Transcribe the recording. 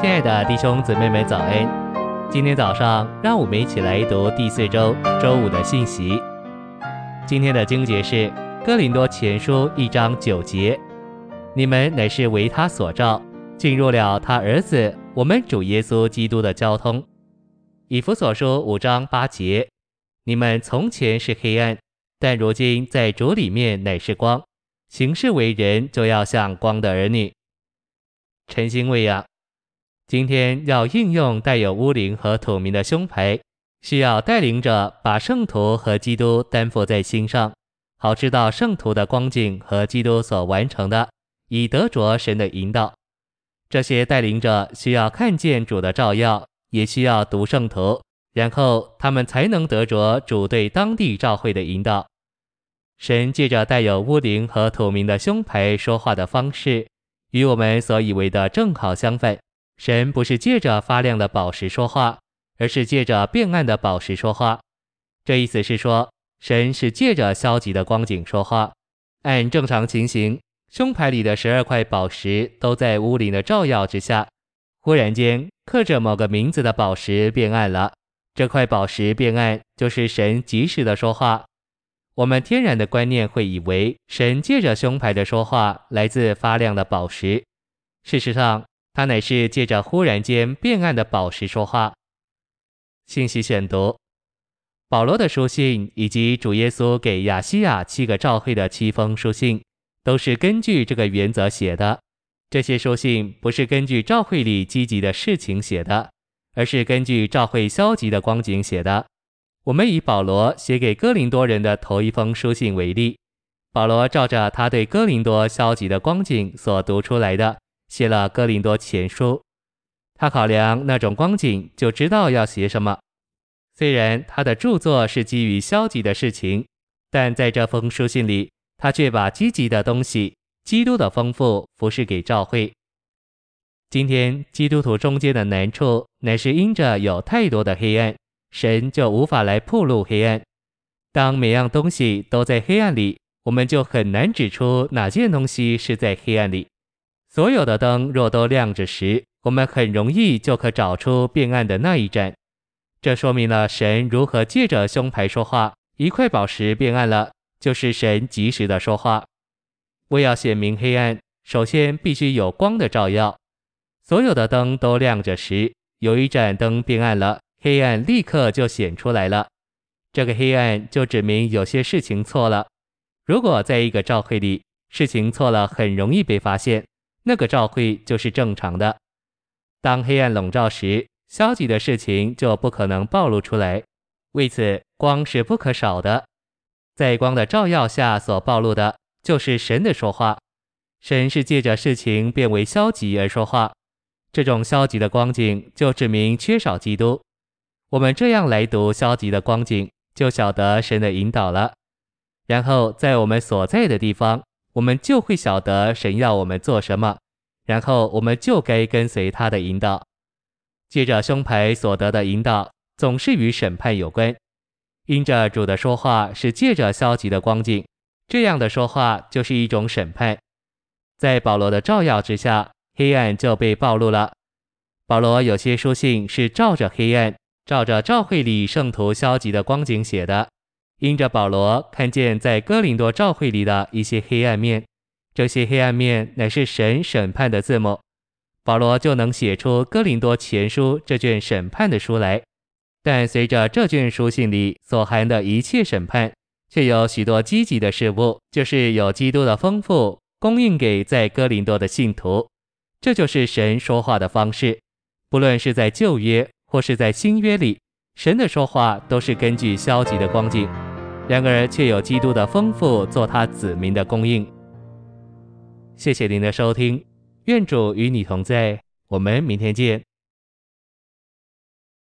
亲爱的弟兄姊妹们，早安！今天早上，让我们一起来读第四周周五的信息。今天的经节是《哥林多前书》一章九节：“你们乃是为他所照，进入了他儿子我们主耶稣基督的交通。”《以弗所书》五章八节：“你们从前是黑暗，但如今在主里面乃是光，行事为人就要像光的儿女。”晨星喂养，今天要应用带有乌灵和土明的胸牌，需要带领着把圣徒和基督担负在心上，好知道圣徒的光景和基督所完成的，以得着神的引导。这些带领者需要看见主的照耀，也需要读圣徒，然后他们才能得着主对当地教会的引导。神借着带有乌灵和土明的胸牌说话的方式。与我们所以为的正好相反，神不是借着发亮的宝石说话，而是借着变暗的宝石说话。这意思是说，神是借着消极的光景说话。按正常情形，胸牌里的十二块宝石都在乌灵的照耀之下，忽然间刻着某个名字的宝石变暗了。这块宝石变暗，就是神及时的说话。我们天然的观念会以为神借着胸牌的说话来自发亮的宝石，事实上，他乃是借着忽然间变暗的宝石说话。信息选读：保罗的书信以及主耶稣给亚西亚七个教会的七封书信，都是根据这个原则写的。这些书信不是根据教会里积极的事情写的，而是根据教会消极的光景写的。我们以保罗写给哥林多人的头一封书信为例，保罗照着他对哥林多消极的光景所读出来的，写了哥林多前书。他考量那种光景，就知道要写什么。虽然他的著作是基于消极的事情，但在这封书信里，他却把积极的东西、基督的丰富服事给教会。今天基督徒中间的难处，乃是因着有太多的黑暗。神就无法来暴露黑暗。当每样东西都在黑暗里，我们就很难指出哪件东西是在黑暗里。所有的灯若都亮着时，我们很容易就可找出变暗的那一盏。这说明了神如何借着胸牌说话。一块宝石变暗了，就是神及时的说话。为要显明黑暗，首先必须有光的照耀。所有的灯都亮着时，有一盏灯变暗了。黑暗立刻就显出来了，这个黑暗就指明有些事情错了。如果在一个教会里，事情错了很容易被发现，那个照会就是正常的。当黑暗笼罩时，消极的事情就不可能暴露出来。为此，光是不可少的。在光的照耀下所暴露的，就是神的说话。神是借着事情变为消极而说话，这种消极的光景就指明缺少基督。我们这样来读消极的光景，就晓得神的引导了。然后在我们所在的地方，我们就会晓得神要我们做什么，然后我们就该跟随他的引导。借着胸牌所得的引导，总是与审判有关。因着主的说话是借着消极的光景，这样的说话就是一种审判。在保罗的照耀之下，黑暗就被暴露了。保罗有些书信是照着黑暗。照着教会里圣徒消极的光景写的，因着保罗看见在哥林多教会里的一些黑暗面，这些黑暗面乃是神审判的字母，保罗就能写出哥林多前书这卷审判的书来。但随着这卷书信里所含的一切审判，却有许多积极的事物，就是有基督的丰富供应给在哥林多的信徒。这就是神说话的方式，不论是在旧约。或是在新约里，神的说话都是根据消极的光景，两个人却有基督的丰富做他子民的供应。谢谢您的收听，愿主与你同在，我们明天见。